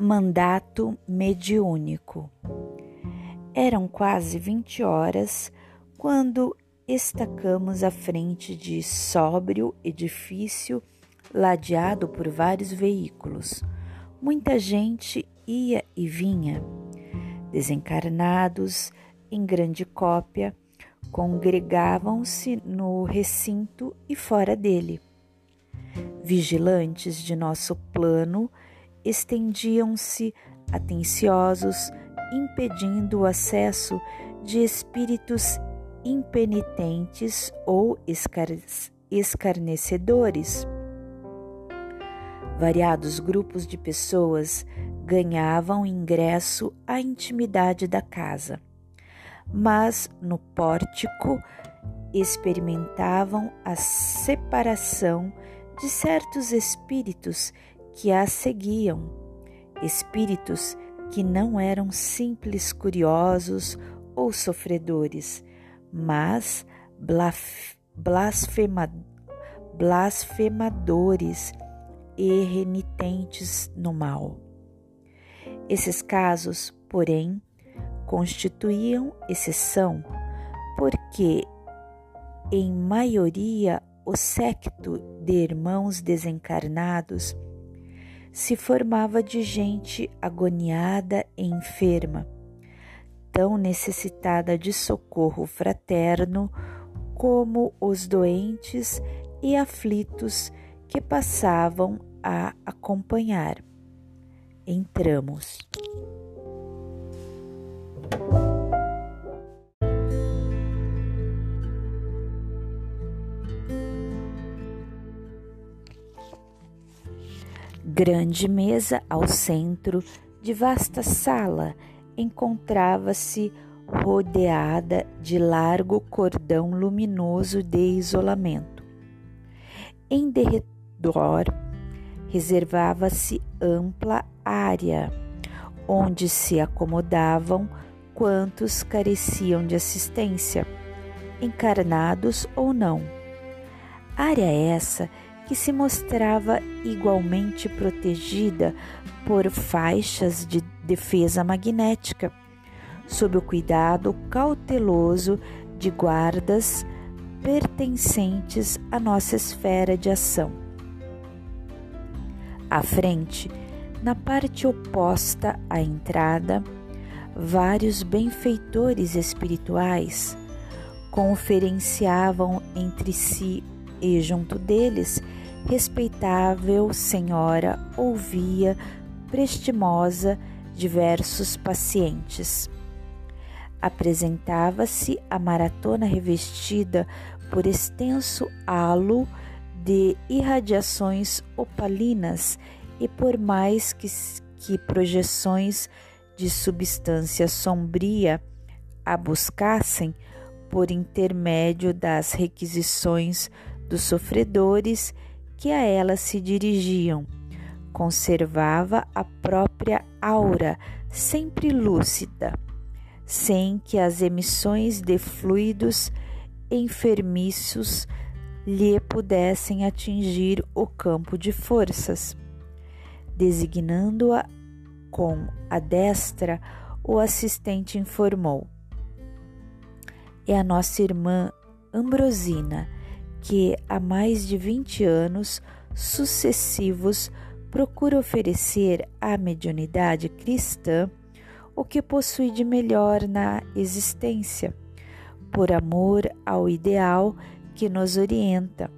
Mandato mediúnico. Eram quase vinte horas quando estacamos à frente de sóbrio edifício ladeado por vários veículos. Muita gente ia e vinha. Desencarnados, em grande cópia, congregavam-se no recinto e fora dele. Vigilantes de nosso plano estendiam-se atenciosos, impedindo o acesso de espíritos impenitentes ou escar escarnecedores. Variados grupos de pessoas ganhavam ingresso à intimidade da casa, mas no pórtico experimentavam a separação de certos espíritos que a seguiam, espíritos que não eram simples curiosos ou sofredores, mas blasfema, blasfemadores e renitentes no mal. Esses casos, porém, constituíam exceção, porque, em maioria, o secto de irmãos desencarnados se formava de gente agoniada e enferma, tão necessitada de socorro fraterno como os doentes e aflitos que passavam a acompanhar. Entramos. Grande mesa ao centro de vasta sala encontrava-se rodeada de largo cordão luminoso de isolamento. Em derredor reservava-se ampla área onde se acomodavam quantos careciam de assistência, encarnados ou não. Área essa que se mostrava igualmente protegida por faixas de defesa magnética, sob o cuidado cauteloso de guardas pertencentes à nossa esfera de ação. À frente, na parte oposta à entrada, vários benfeitores espirituais conferenciavam entre si e junto deles respeitável senhora ouvia prestimosa diversos pacientes. Apresentava-se a maratona revestida por extenso halo de irradiações opalinas e por mais que, que projeções de substância sombria a buscassem por intermédio das requisições dos sofredores que a ela se dirigiam. Conservava a própria aura sempre lúcida, sem que as emissões de fluidos enfermiços lhe pudessem atingir o campo de forças. Designando-a com a destra, o assistente informou: É a nossa irmã Ambrosina que há mais de 20 anos sucessivos procura oferecer à mediunidade cristã o que possui de melhor na existência, por amor ao ideal que nos orienta.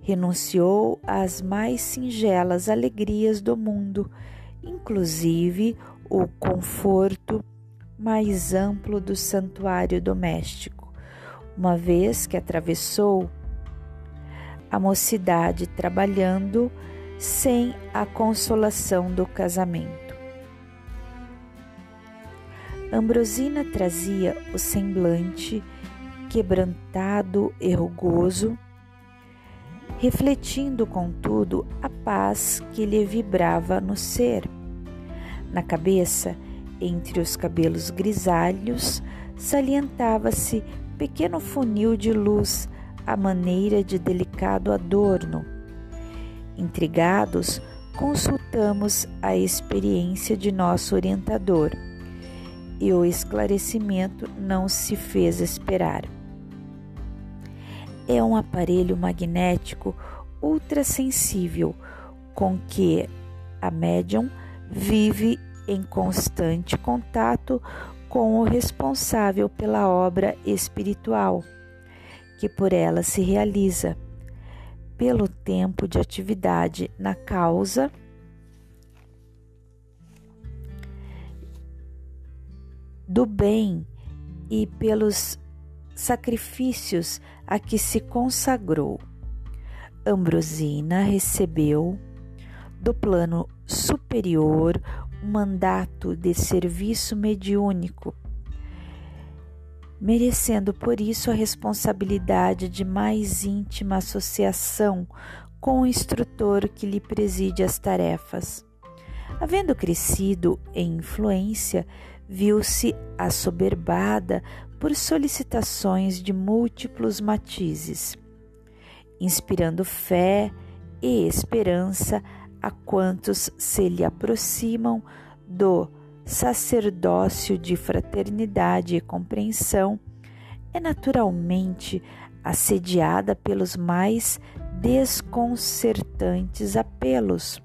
Renunciou às mais singelas alegrias do mundo, inclusive o conforto mais amplo do santuário doméstico, uma vez que atravessou a mocidade trabalhando sem a consolação do casamento. Ambrosina trazia o semblante quebrantado e rugoso, refletindo, contudo, a paz que lhe vibrava no ser. Na cabeça, entre os cabelos grisalhos, salientava-se pequeno funil de luz à maneira de delicado adorno. Intrigados consultamos a experiência de nosso orientador e o esclarecimento não se fez esperar. É um aparelho magnético ultrassensível com que a médium vive em constante contato com o responsável pela obra espiritual que por ela se realiza, pelo tempo de atividade na causa do bem e pelos sacrifícios a que se consagrou. Ambrosina recebeu do plano superior um mandato de serviço mediúnico, merecendo por isso a responsabilidade de mais íntima associação com o instrutor que lhe preside as tarefas. Havendo crescido em influência, viu-se assoberbada por solicitações de múltiplos matizes, inspirando fé e esperança a quantos se lhe aproximam do sacerdócio de fraternidade e compreensão, é naturalmente assediada pelos mais desconcertantes apelos.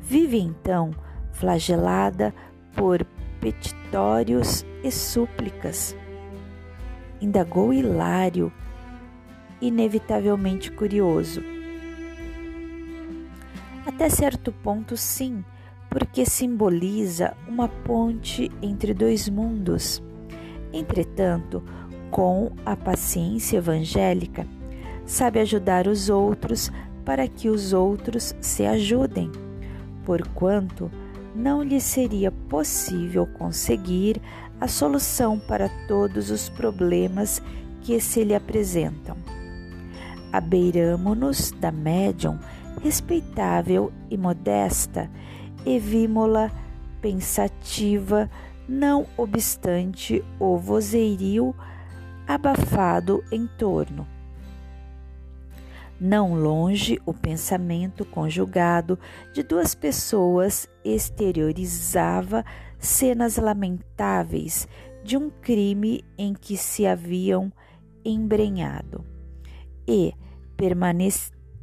Vive então flagelada por petitórios e súplicas. Indagou Hilário, inevitavelmente curioso. Até certo ponto, sim, porque simboliza uma ponte entre dois mundos. Entretanto, com a paciência evangélica, sabe ajudar os outros para que os outros se ajudem, porquanto não lhe seria possível conseguir a solução para todos os problemas que se lhe apresentam. Abeiramo-nos da médium respeitável e modesta e vimo-la pensativa, não obstante o vozerio abafado em torno não longe, o pensamento conjugado de duas pessoas exteriorizava cenas lamentáveis de um crime em que se haviam embrenhado. E,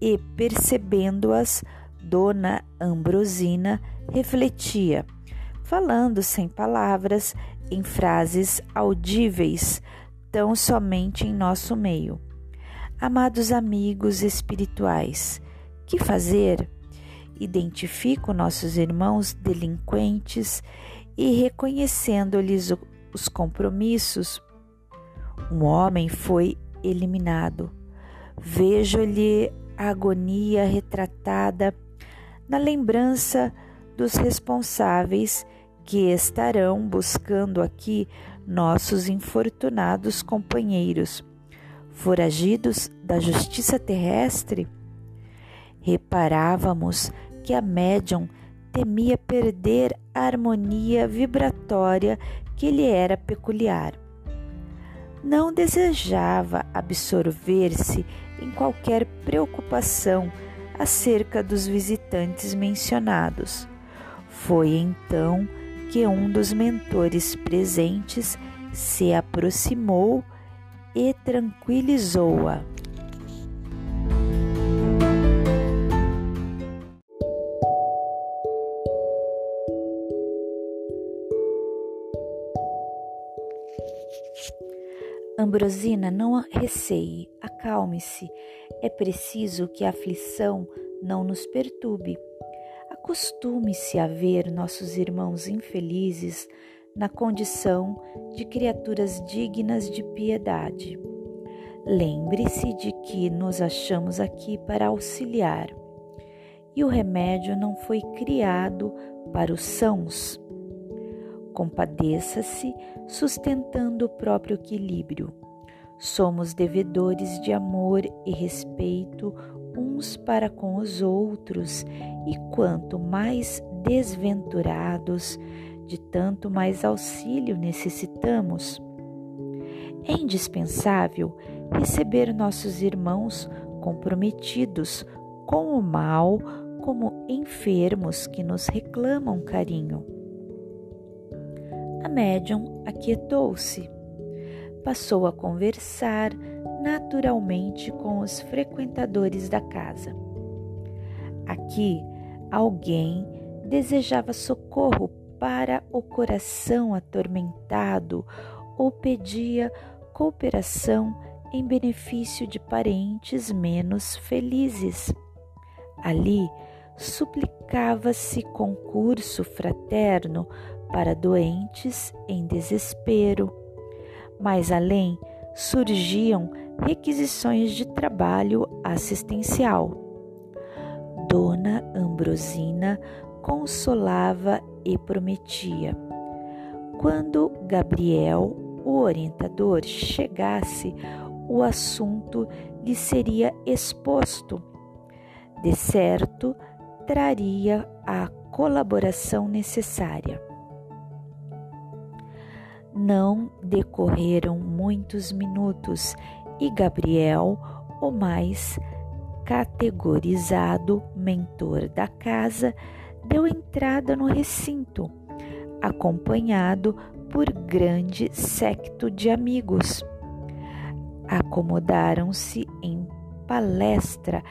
e percebendo-as, Dona Ambrosina refletia, falando sem palavras, em frases audíveis, tão somente em nosso meio Amados amigos espirituais, que fazer? Identifico nossos irmãos delinquentes e reconhecendo-lhes os compromissos. Um homem foi eliminado. Vejo-lhe a agonia retratada na lembrança dos responsáveis que estarão buscando aqui nossos infortunados companheiros foragidos da justiça terrestre, reparávamos que a médium temia perder a harmonia vibratória que lhe era peculiar. Não desejava absorver-se em qualquer preocupação acerca dos visitantes mencionados. Foi então que um dos mentores presentes se aproximou e tranquilizou-a. Ambrosina, não receie, acalme-se. É preciso que a aflição não nos perturbe. Acostume-se a ver nossos irmãos infelizes na condição de criaturas dignas de piedade. Lembre-se de que nos achamos aqui para auxiliar, e o remédio não foi criado para os sãos. Compadeça-se, sustentando o próprio equilíbrio. Somos devedores de amor e respeito uns para com os outros, e quanto mais desventurados, de tanto mais auxílio necessitamos. É indispensável receber nossos irmãos comprometidos com o mal como enfermos que nos reclamam carinho. A médium aquietou-se. Passou a conversar naturalmente com os frequentadores da casa. Aqui, alguém desejava socorro para o coração atormentado ou pedia cooperação em benefício de parentes menos felizes. Ali suplicava-se concurso fraterno para doentes em desespero. Mais além, surgiam requisições de trabalho assistencial. Dona Ambrosina consolava e prometia. Quando Gabriel, o orientador, chegasse, o assunto lhe seria exposto. De certo, traria a colaboração necessária. Não decorreram muitos minutos e Gabriel, o mais categorizado mentor da casa, deu entrada no recinto, acompanhado por grande séquito de amigos. Acomodaram-se em palestra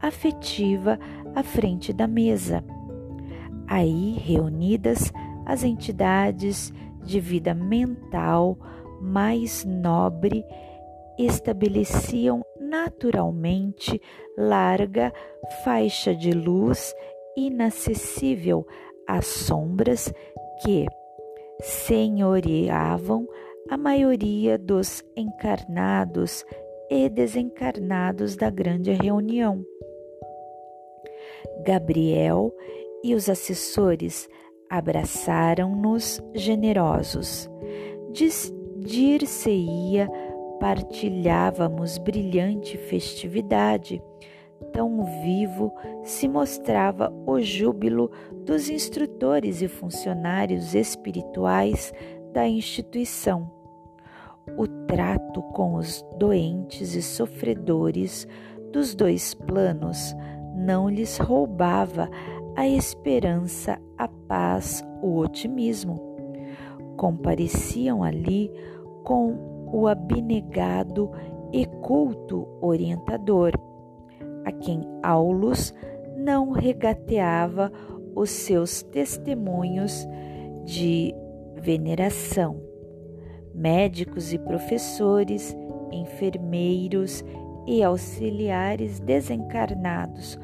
afetiva à frente da mesa. Aí reunidas as entidades de vida mental mais nobre estabeleciam naturalmente larga faixa de luz inacessível às sombras que senhoreavam a maioria dos encarnados e desencarnados da grande reunião. Gabriel e os assessores abraçaram-nos generosos. Dir-se-ia partilhávamos brilhante festividade tão vivo se mostrava o júbilo dos instrutores e funcionários espirituais da instituição. O trato com os doentes e sofredores dos dois planos não lhes roubava a esperança, a paz, o otimismo. Compareciam ali com o abnegado e culto orientador a quem Aulus não regateava os seus testemunhos de veneração. Médicos e professores, enfermeiros e auxiliares desencarnados,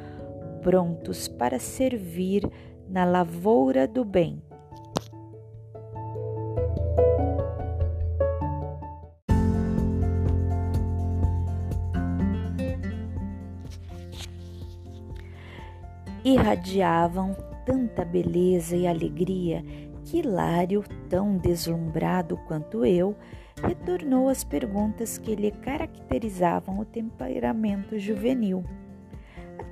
prontos para servir na lavoura do bem. irradiavam tanta beleza e alegria que Hilário, tão deslumbrado quanto eu, retornou às perguntas que lhe caracterizavam o temperamento juvenil.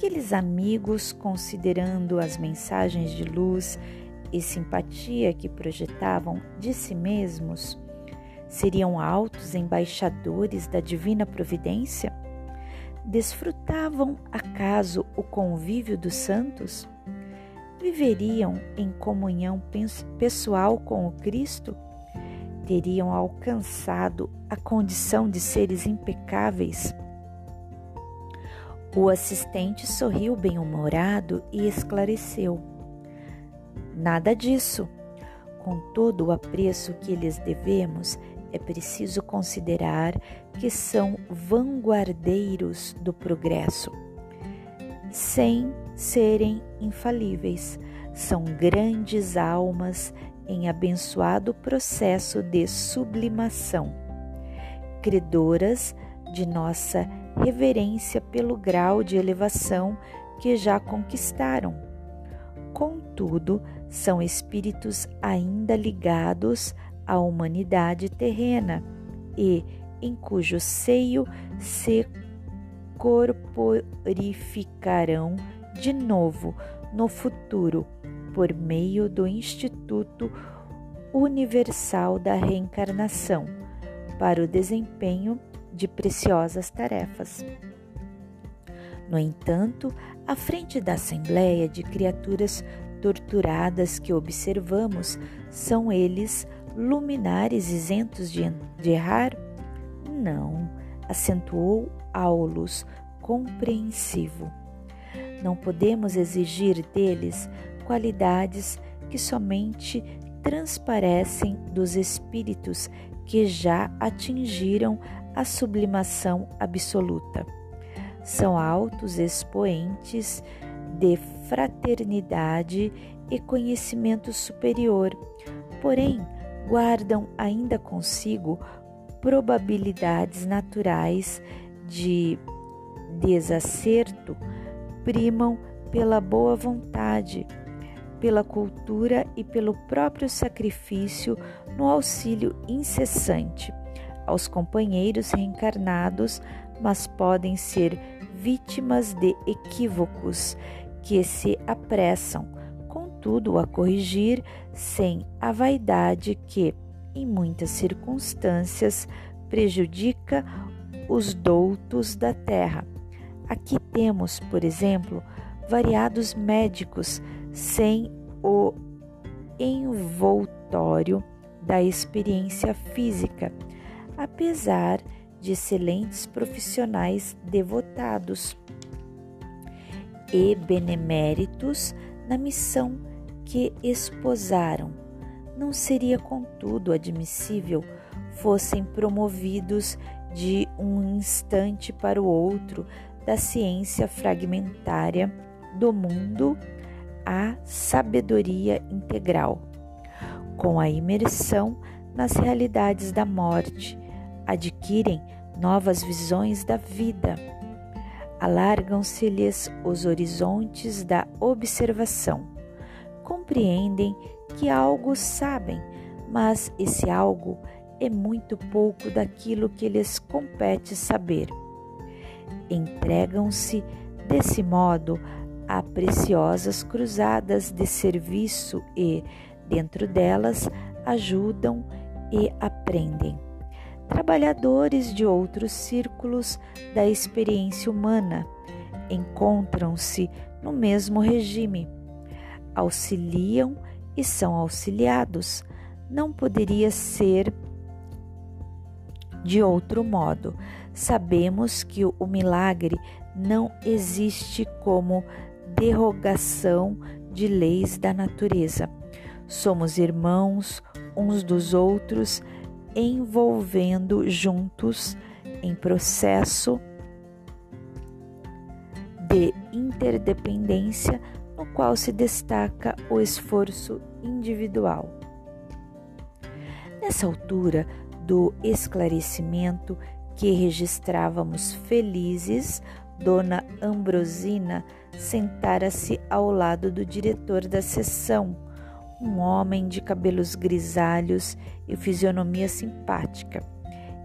Aqueles amigos, considerando as mensagens de luz e simpatia que projetavam de si mesmos, seriam altos embaixadores da divina providência? Desfrutavam acaso o convívio dos santos? Viveriam em comunhão pessoal com o Cristo? Teriam alcançado a condição de seres impecáveis? O assistente sorriu bem-humorado e esclareceu: Nada disso. Com todo o apreço que lhes devemos, é preciso considerar que são vanguardeiros do progresso, sem serem infalíveis. São grandes almas em abençoado processo de sublimação, credoras de nossa reverência pelo grau de elevação que já conquistaram. Contudo, são espíritos ainda ligados à humanidade terrena e em cujo seio se corporificarão de novo no futuro por meio do Instituto Universal da Reencarnação para o desempenho de preciosas tarefas. No entanto, à frente da assembleia de criaturas torturadas que observamos, são eles luminares isentos de, de errar? Não, acentuou Aulus, compreensivo. Não podemos exigir deles qualidades que somente transparecem dos espíritos que já atingiram a sublimação absoluta. São altos expoentes de fraternidade e conhecimento superior, porém guardam ainda consigo probabilidades naturais de desacerto, primam pela boa vontade, pela cultura e pelo próprio sacrifício no auxílio incessante aos companheiros reencarnados, mas podem ser vítimas de equívocos que se apressam, contudo, a corrigir sem a vaidade que, em muitas circunstâncias, prejudica os doutos da terra. Aqui temos, por exemplo, variados médicos sem o envoltório da experiência física, apesar de excelentes profissionais devotados e beneméritos na missão que esposaram. Não seria, contudo, admissível fossem promovidos de um instante para o outro da ciência fragmentária do mundo a sabedoria integral, com a imersão nas realidades da morte, adquirem novas visões da vida, alargam-se-lhes os horizontes da observação, compreendem que algo sabem, mas esse algo é muito pouco daquilo que lhes compete saber. Entregam-se, desse modo, a preciosas cruzadas de serviço e, dentro delas, ajudam e aprendem. Trabalhadores de outros círculos da experiência humana encontram-se no mesmo regime, auxiliam e são auxiliados. Não poderia ser de outro modo. Sabemos que o milagre não existe como derrogação de leis da natureza. Somos irmãos uns dos outros, envolvendo juntos em processo de interdependência no qual se destaca o esforço individual. Nessa altura do esclarecimento que registrávamos felizes, Dona Ambrosina sentara-se ao lado do diretor da sessão, um homem de cabelos grisalhos e fisionomia simpática,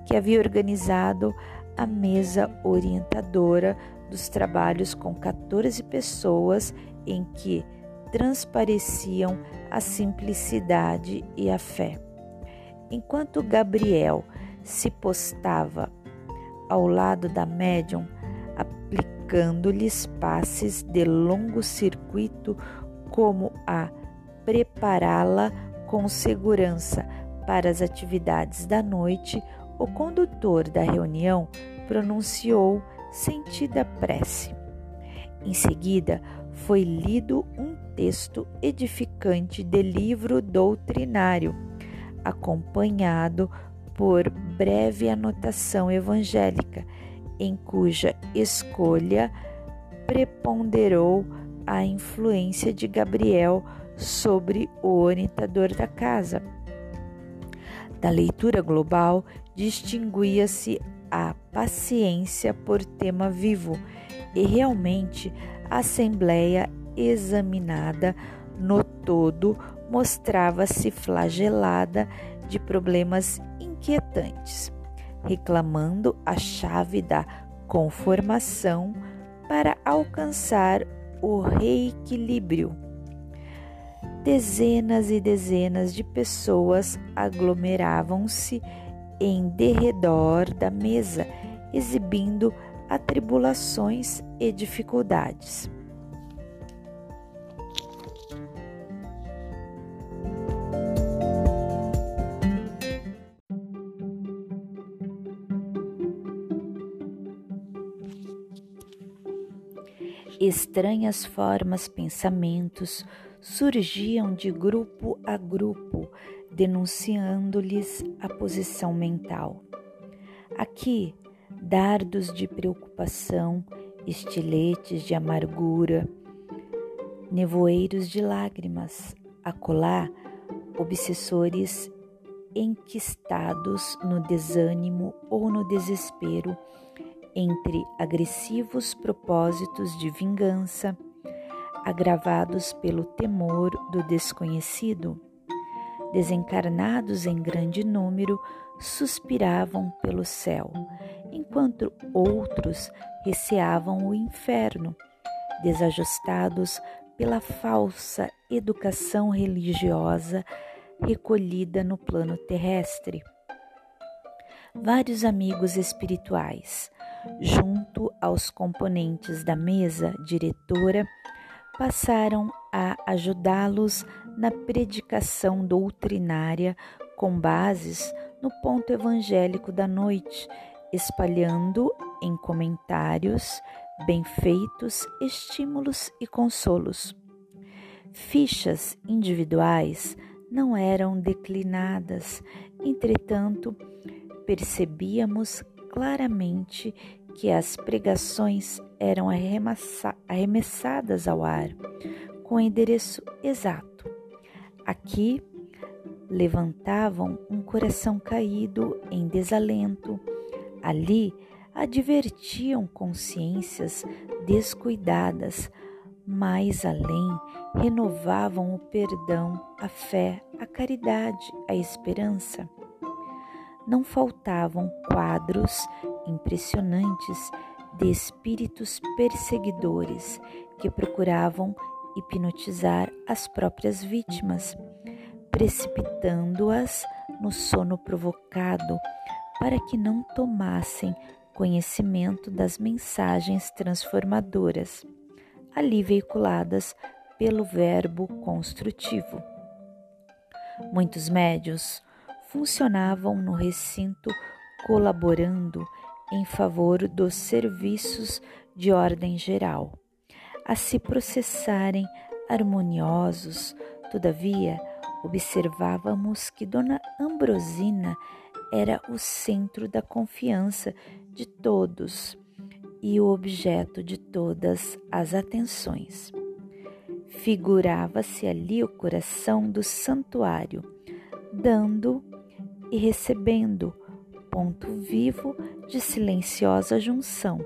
que havia organizado a mesa orientadora dos trabalhos com 14 pessoas em que transpareciam a simplicidade e a fé. Enquanto Gabriel se postava ao lado da médium, aplicando-lhes passes de longo circuito como a prepará-la com segurança para as atividades da noite, o condutor da reunião pronunciou sentida prece. Em seguida, foi lido um texto edificante de livro doutrinário, acompanhado por breve anotação evangélica em cuja escolha preponderou a influência de Gabriel sobre o orientador da casa. Da leitura global, distinguia-se a paciência por tema vivo e realmente a Assembleia examinada no todo mostrava-se flagelada de problemas inquietantes reclamando a chave da conformação para alcançar o reequilíbrio. Dezenas e dezenas de pessoas aglomeravam-se em derredor da mesa, exibindo atribulações e dificuldades. Estranhas formas, pensamentos surgiam de grupo a grupo, denunciando-lhes a posição mental. Aqui, dardos de preocupação, estiletes de amargura, nevoeiros de lágrimas, acolá, obsessores enquistados no desânimo ou no desespero entre agressivos propósitos de vingança, agravados pelo temor do desconhecido. Desencarnados em grande número, suspiravam pelo céu, enquanto outros receavam o inferno, desajustados pela falsa educação religiosa recolhida no plano terrestre. Vários amigos espirituais, junto aos componentes da mesa diretora, passaram a ajudá-los na predicação doutrinária com bases no ponto evangélico da noite, espalhando em comentários bem feitos estímulos e consolos. Fichas individuais não eram declinadas, entretanto, percebíamos claramente que as pregações eram arremessadas ao ar com endereço exato. Aqui levantavam um coração caído em desalento, ali advertiam consciências descuidadas, mais além renovavam o perdão, a fé, a caridade, a esperança. Não faltavam quadros impressionantes de espíritos perseguidores que procuravam hipnotizar as próprias vítimas, precipitando-as no sono provocado para que não tomassem conhecimento das mensagens transformadoras ali veiculadas pelo verbo construtivo. Muitos médios funcionavam no recinto colaborando em favor dos serviços de ordem geral. A se processarem harmoniosos, todavia, observávamos que Dona Ambrosina era o centro da confiança de todos e o objeto de todas as atenções. Figurava-se ali o coração do santuário, dando e recebendo, ponto vivo de silenciosa junção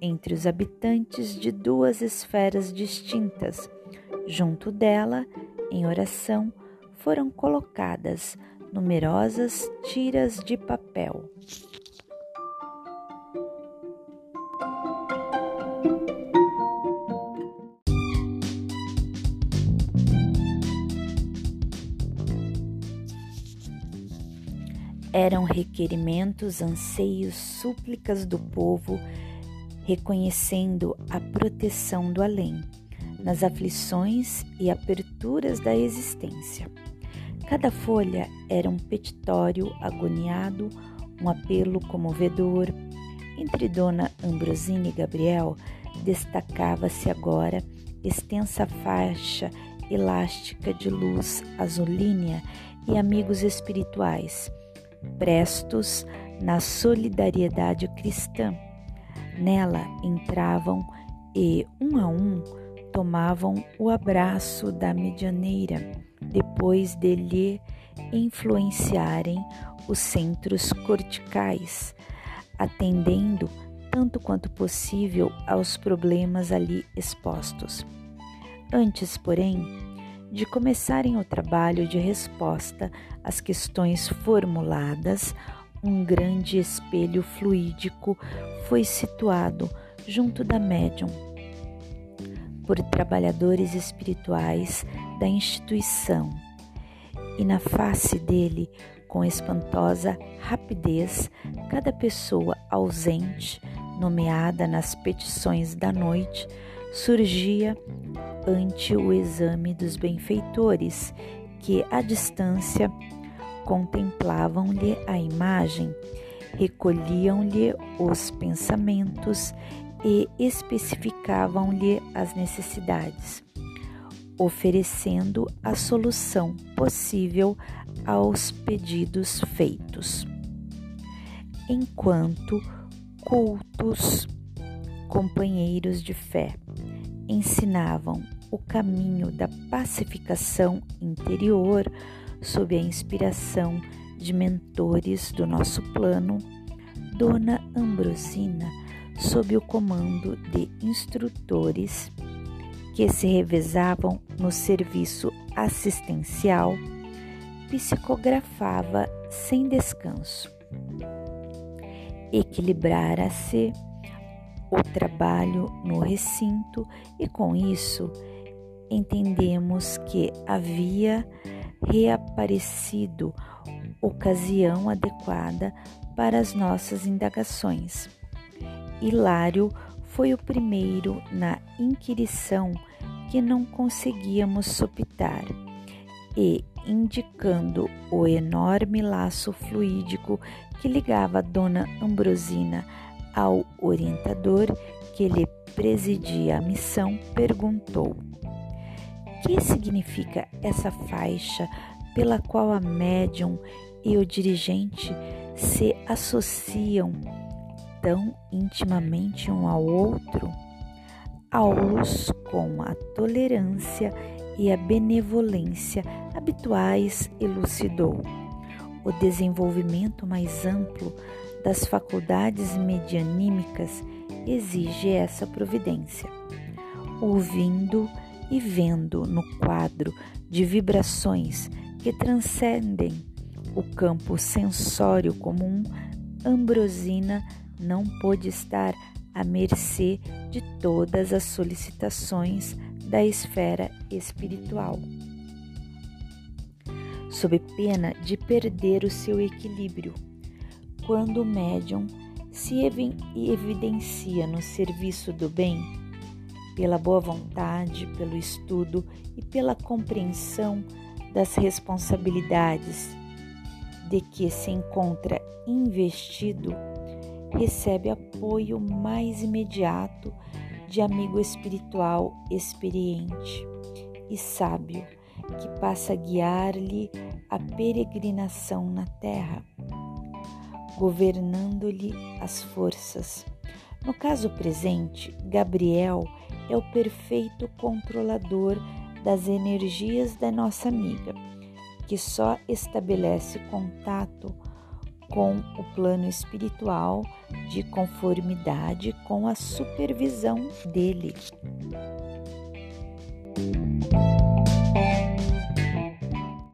entre os habitantes de duas esferas distintas. Junto dela, em oração, foram colocadas numerosas tiras de papel. Eram requerimentos, anseios, súplicas do povo, reconhecendo a proteção do além, nas aflições e aperturas da existência. Cada folha era um petitório agoniado, um apelo comovedor. Entre Dona Ambrosina e Gabriel destacava-se agora extensa faixa elástica de luz azulínea e amigos espirituais prestos na solidariedade cristã. Nela entravam e, um a um, tomavam o abraço da medianeira, depois de lhe influenciarem os centros corticais, atendendo tanto quanto possível aos problemas ali expostos. Antes, porém, de começarem o trabalho de resposta às questões formuladas, um grande espelho fluídico foi situado junto da médium por trabalhadores espirituais da instituição, e na face dele, com espantosa rapidez, cada pessoa ausente nomeada nas petições da noite, surgia ante o exame dos benfeitores, que à distância contemplavam-lhe a imagem, recolhiam-lhe os pensamentos e especificavam-lhe as necessidades, oferecendo a solução possível aos pedidos feitos. Enquanto cultos companheiros de fé ensinavam o caminho da pacificação interior sob a inspiração de mentores do nosso plano, Dona Ambrosina, sob o comando de instrutores que se revezavam no serviço assistencial, psicografava sem descanso. Equilibrara-se o trabalho no recinto e com isso entendemos que havia reaparecido ocasião adequada para as nossas indagações. Hilário foi o primeiro na inquirição que não conseguíamos sopitar e, indicando o enorme laço fluídico que ligava Dona Ambrosina ao orientador que lhe presidia a missão, perguntou: Que significa essa faixa pela qual a médium e o dirigente se associam tão intimamente um ao outro? Aulus, com a tolerância e a benevolência habituais, elucidou. O desenvolvimento mais amplo das faculdades medianímicas exige essa providência. Ouvindo e vendo no quadro de vibrações que transcendem o campo sensório comum, Ambrosina não pôde estar à mercê de todas as solicitações da esfera espiritual. Sob pena de perder o seu equilíbrio, quando o médium se evidencia no serviço do bem, pela boa vontade, pelo estudo e pela compreensão das responsabilidades de que se encontra investido, recebe apoio mais imediato de amigo espiritual experiente e sábio que passa a guiar-lhe a peregrinação na terra governando-lhe as forças. No caso presente, Gabriel é o perfeito controlador das energias da nossa amiga, que só estabelece contato com o plano espiritual de conformidade com a supervisão dele.